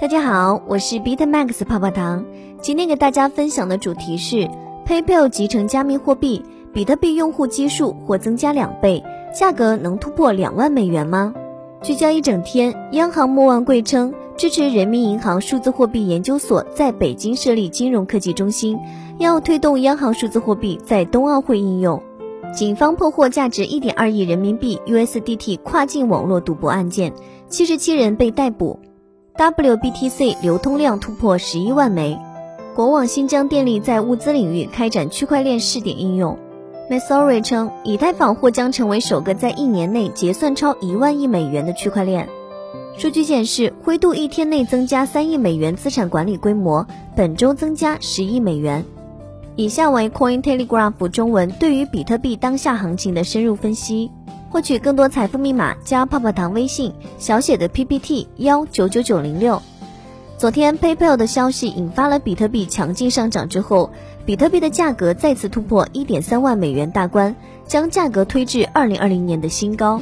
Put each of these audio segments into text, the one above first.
大家好，我是 BitMax 泡泡糖。今天给大家分享的主题是 PayPal 集成加密货币，比特币用户基数或增加两倍，价格能突破两万美元吗？聚焦一整天，央行莫万贵称支持人民银行数字货币研究所在北京设立金融科技中心，要推动央行数字货币在冬奥会应用。警方破获价值一点二亿人民币 USDT 跨境网络赌博案件，七十七人被逮捕。WBTC 流通量突破十一万枚。国网新疆电力在物资领域开展区块链试点应用。m a s o r y 称，以太坊或将成为首个在一年内结算超一万亿美元的区块链。数据显示，灰度一天内增加三亿美元资产管理规模，本周增加十亿美元。以下为 Coin Telegraph 中文对于比特币当下行情的深入分析。获取更多财富密码，加泡泡糖微信小写的 PPT 幺九九九零六。昨天 PayPal 的消息引发了比特币强劲上涨之后，比特币的价格再次突破一点三万美元大关，将价格推至二零二零年的新高。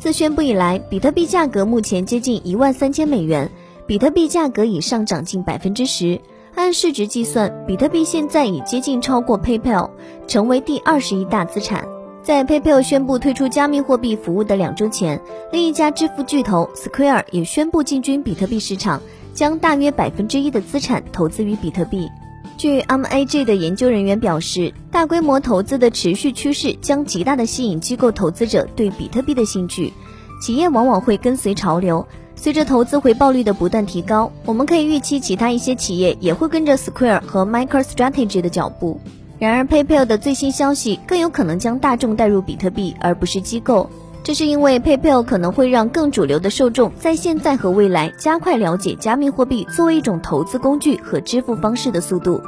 自宣布以来，比特币价格目前接近一万三千美元，比特币价格已上涨近百分之十。按市值计算，比特币现在已接近超过 PayPal，成为第二十一大资产。在 PayPal 宣布推出加密货币服务的两周前，另一家支付巨头 Square 也宣布进军比特币市场，将大约百分之一的资产投资于比特币。据 MAG 的研究人员表示，大规模投资的持续趋势将极大的吸引机构投资者对比特币的兴趣，企业往往会跟随潮流。随着投资回报率的不断提高，我们可以预期其他一些企业也会跟着 Square 和 MicroStrategy 的脚步。然而，PayPal 的最新消息更有可能将大众带入比特币，而不是机构。这是因为 PayPal 可能会让更主流的受众在现在和未来加快了解加密货币作为一种投资工具和支付方式的速度。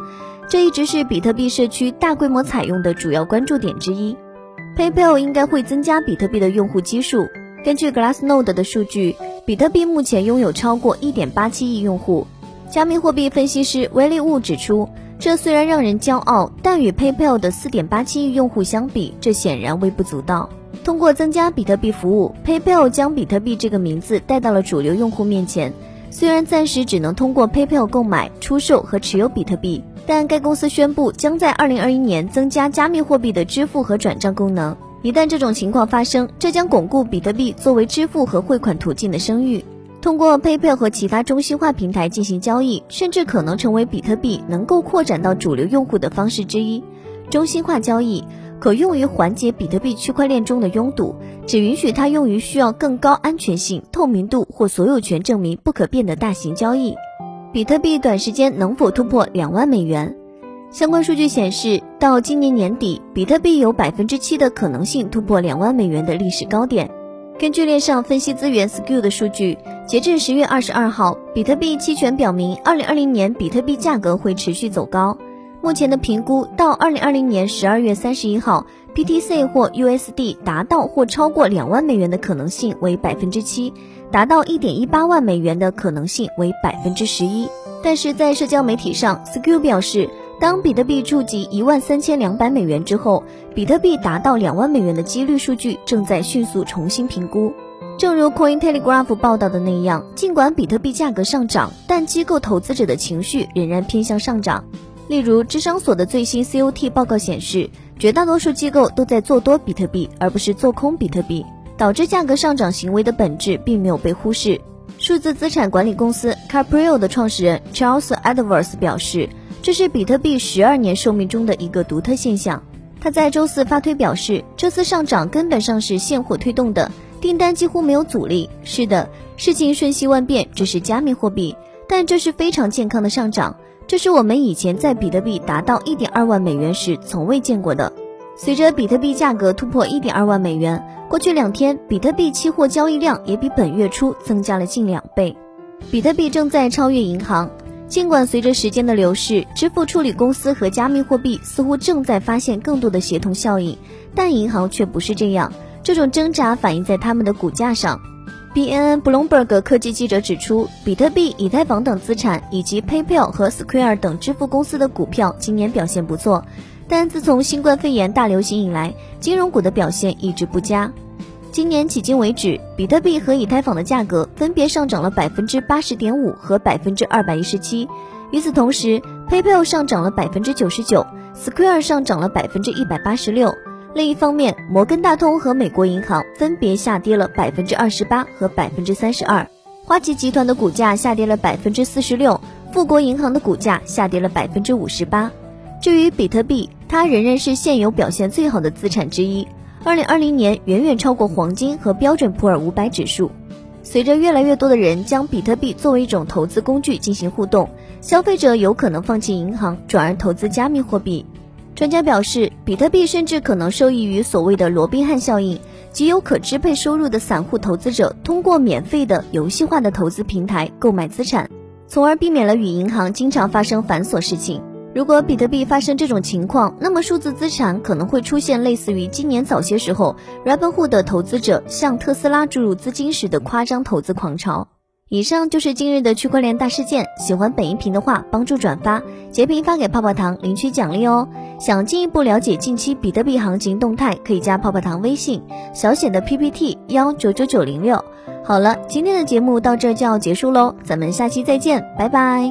这一直是比特币社区大规模采用的主要关注点之一。PayPal 应该会增加比特币的用户基数。根据 Glassnode 的数据。比特币目前拥有超过1.87亿用户。加密货币分析师威利物指出，这虽然让人骄傲，但与 PayPal 的4.87亿用户相比，这显然微不足道。通过增加比特币服务，PayPal 将比特币这个名字带到了主流用户面前。虽然暂时只能通过 PayPal 购买、出售和持有比特币，但该公司宣布将在2021年增加加密货币的支付和转账功能。一旦这种情况发生，这将巩固比特币作为支付和汇款途径的声誉。通过 PayPal 和其他中心化平台进行交易，甚至可能成为比特币能够扩展到主流用户的方式之一。中心化交易可用于缓解比特币区块链中的拥堵，只允许它用于需要更高安全性、透明度或所有权证明不可变的大型交易。比特币短时间能否突破两万美元？相关数据显示，到今年年底，比特币有百分之七的可能性突破两万美元的历史高点。根据链上分析资源 Skill 的数据，截至十月二十二号，比特币期权表明，二零二零年比特币价格会持续走高。目前的评估，到二零二零年十二月三十一号，BTC 或 USD 达到或超过两万美元的可能性为百分之七，达到一点一八万美元的可能性为百分之十一。但是在社交媒体上，SKU 表示。当比特币触及一万三千两百美元之后，比特币达到两万美元的几率数据正在迅速重新评估。正如 Coin Telegraph 报道的那样，尽管比特币价格上涨，但机构投资者的情绪仍然偏向上涨。例如，智商所的最新 COT 报告显示，绝大多数机构都在做多比特币，而不是做空比特币，导致价格上涨行为的本质并没有被忽视。数字资产管理公司 Caprio 的创始人 Charles Edwards 表示。这是比特币十二年寿命中的一个独特现象。他在周四发推表示，这次上涨根本上是现货推动的，订单几乎没有阻力。是的，事情瞬息万变，这是加密货币，但这是非常健康的上涨。这是我们以前在比特币达到一点二万美元时从未见过的。随着比特币价格突破一点二万美元，过去两天比特币期货交易量也比本月初增加了近两倍。比特币正在超越银行。尽管随着时间的流逝，支付处理公司和加密货币似乎正在发现更多的协同效应，但银行却不是这样。这种挣扎反映在他们的股价上。B N N Bloomberg 科技记者指出，比特币、以太坊等资产以及 PayPal 和 Square 等支付公司的股票今年表现不错，但自从新冠肺炎大流行以来，金融股的表现一直不佳。今年迄今为止，比特币和以太坊的价格分别上涨了百分之八十点五和百分之二百一十七。与此同时，PayPal 上涨了百分之九十九，Square 上涨了百分之一百八十六。另一方面，摩根大通和美国银行分别下跌了百分之二十八和百分之三十二。花旗集团的股价下跌了百分之四十六，富国银行的股价下跌了百分之五十八。至于比特币，它仍然是现有表现最好的资产之一。二零二零年远远超过黄金和标准普尔五百指数。随着越来越多的人将比特币作为一种投资工具进行互动，消费者有可能放弃银行，转而投资加密货币。专家表示，比特币甚至可能受益于所谓的罗宾汉效应，即有可支配收入的散户投资者通过免费的游戏化的投资平台购买资产，从而避免了与银行经常发生繁琐事情。如果比特币发生这种情况，那么数字资产可能会出现类似于今年早些时候 Robinhood 投资者向特斯拉注入资金时的夸张投资狂潮。以上就是今日的区块链大事件。喜欢本音频的话，帮助转发、截屏发给泡泡糖领取奖励哦。想进一步了解近期比特币行情动态，可以加泡泡糖微信小写的 PPT 幺九九九零六。好了，今天的节目到这就要结束喽，咱们下期再见，拜拜。